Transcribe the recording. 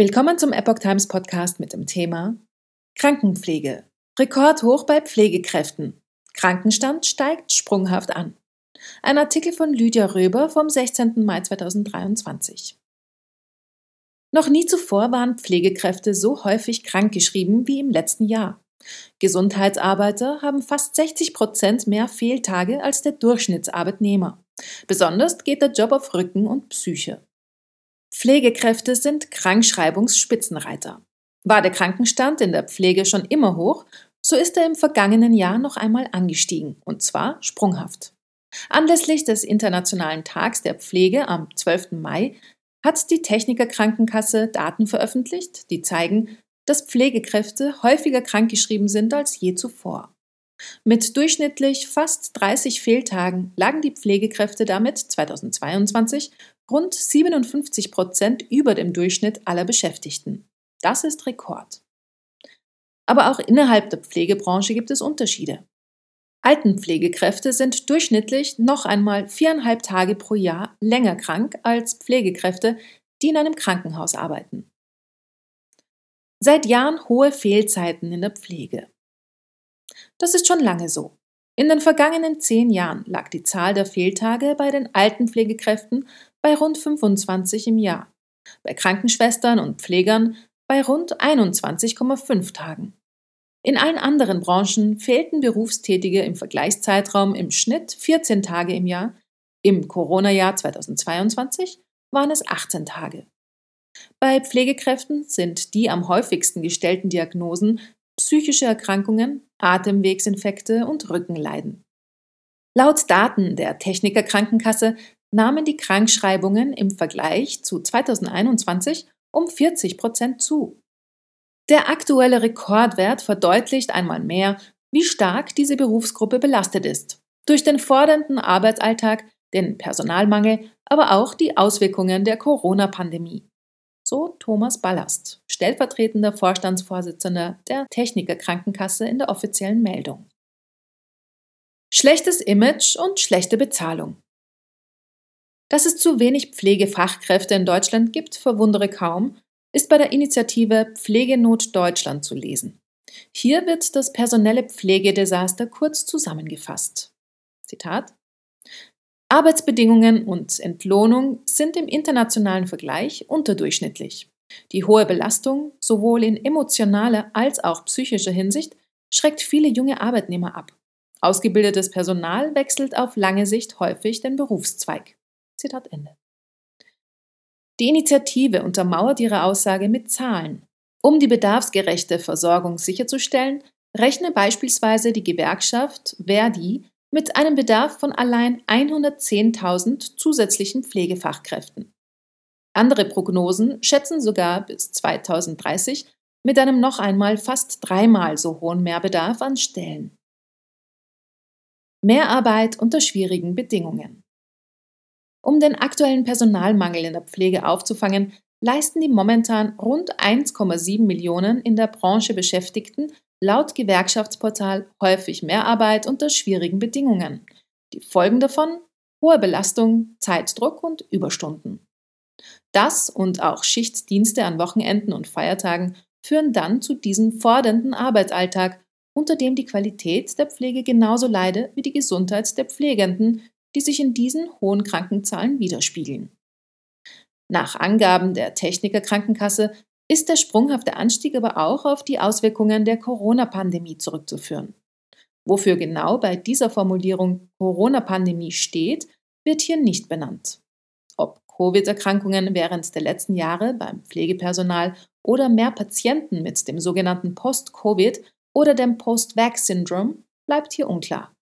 Willkommen zum Epoch Times Podcast mit dem Thema Krankenpflege. Rekordhoch bei Pflegekräften. Krankenstand steigt sprunghaft an. Ein Artikel von Lydia Röber vom 16. Mai 2023. Noch nie zuvor waren Pflegekräfte so häufig krankgeschrieben wie im letzten Jahr. Gesundheitsarbeiter haben fast 60 Prozent mehr Fehltage als der Durchschnittsarbeitnehmer. Besonders geht der Job auf Rücken und Psyche. Pflegekräfte sind Krankschreibungsspitzenreiter. War der Krankenstand in der Pflege schon immer hoch, so ist er im vergangenen Jahr noch einmal angestiegen, und zwar sprunghaft. Anlässlich des Internationalen Tags der Pflege am 12. Mai hat die Technikerkrankenkasse Daten veröffentlicht, die zeigen, dass Pflegekräfte häufiger krankgeschrieben sind als je zuvor. Mit durchschnittlich fast 30 Fehltagen lagen die Pflegekräfte damit 2022 rund 57 Prozent über dem Durchschnitt aller Beschäftigten. Das ist Rekord. Aber auch innerhalb der Pflegebranche gibt es Unterschiede. Altenpflegekräfte sind durchschnittlich noch einmal viereinhalb Tage pro Jahr länger krank als Pflegekräfte, die in einem Krankenhaus arbeiten. Seit Jahren hohe Fehlzeiten in der Pflege. Das ist schon lange so. In den vergangenen zehn Jahren lag die Zahl der Fehltage bei den Altenpflegekräften bei rund 25 im Jahr, bei Krankenschwestern und Pflegern bei rund 21,5 Tagen. In allen anderen Branchen fehlten Berufstätige im Vergleichszeitraum im Schnitt 14 Tage im Jahr, im Corona-Jahr 2022 waren es 18 Tage. Bei Pflegekräften sind die am häufigsten gestellten Diagnosen psychische Erkrankungen, Atemwegsinfekte und Rückenleiden. Laut Daten der Techniker Krankenkasse nahmen die Krankschreibungen im Vergleich zu 2021 um 40 Prozent zu. Der aktuelle Rekordwert verdeutlicht einmal mehr, wie stark diese Berufsgruppe belastet ist. Durch den fordernden Arbeitsalltag, den Personalmangel, aber auch die Auswirkungen der Corona-Pandemie. Thomas Ballast, stellvertretender Vorstandsvorsitzender der Techniker Krankenkasse in der offiziellen Meldung. Schlechtes Image und schlechte Bezahlung. Dass es zu wenig Pflegefachkräfte in Deutschland gibt, verwundere kaum, ist bei der Initiative Pflegenot Deutschland zu lesen. Hier wird das personelle Pflegedesaster kurz zusammengefasst. Zitat Arbeitsbedingungen und Entlohnung sind im internationalen Vergleich unterdurchschnittlich. Die hohe Belastung, sowohl in emotionaler als auch psychischer Hinsicht, schreckt viele junge Arbeitnehmer ab. Ausgebildetes Personal wechselt auf lange Sicht häufig den Berufszweig. Zitat Ende. Die Initiative untermauert ihre Aussage mit Zahlen. Um die bedarfsgerechte Versorgung sicherzustellen, rechne beispielsweise die Gewerkschaft Verdi mit einem Bedarf von allein 110.000 zusätzlichen Pflegefachkräften. Andere Prognosen schätzen sogar bis 2030 mit einem noch einmal fast dreimal so hohen Mehrbedarf an Stellen. Mehrarbeit unter schwierigen Bedingungen. Um den aktuellen Personalmangel in der Pflege aufzufangen, leisten die momentan rund 1,7 Millionen in der Branche Beschäftigten laut Gewerkschaftsportal häufig Mehrarbeit unter schwierigen Bedingungen. Die Folgen davon hohe Belastung, Zeitdruck und Überstunden. Das und auch Schichtdienste an Wochenenden und Feiertagen führen dann zu diesem fordernden Arbeitsalltag, unter dem die Qualität der Pflege genauso leide wie die Gesundheit der Pflegenden, die sich in diesen hohen Krankenzahlen widerspiegeln. Nach Angaben der Techniker Krankenkasse ist der sprunghafte Anstieg aber auch auf die Auswirkungen der Corona-Pandemie zurückzuführen. Wofür genau bei dieser Formulierung Corona-Pandemie steht, wird hier nicht benannt. Ob Covid-Erkrankungen während der letzten Jahre beim Pflegepersonal oder mehr Patienten mit dem sogenannten Post-Covid oder dem Post-Vax-Syndrom bleibt hier unklar.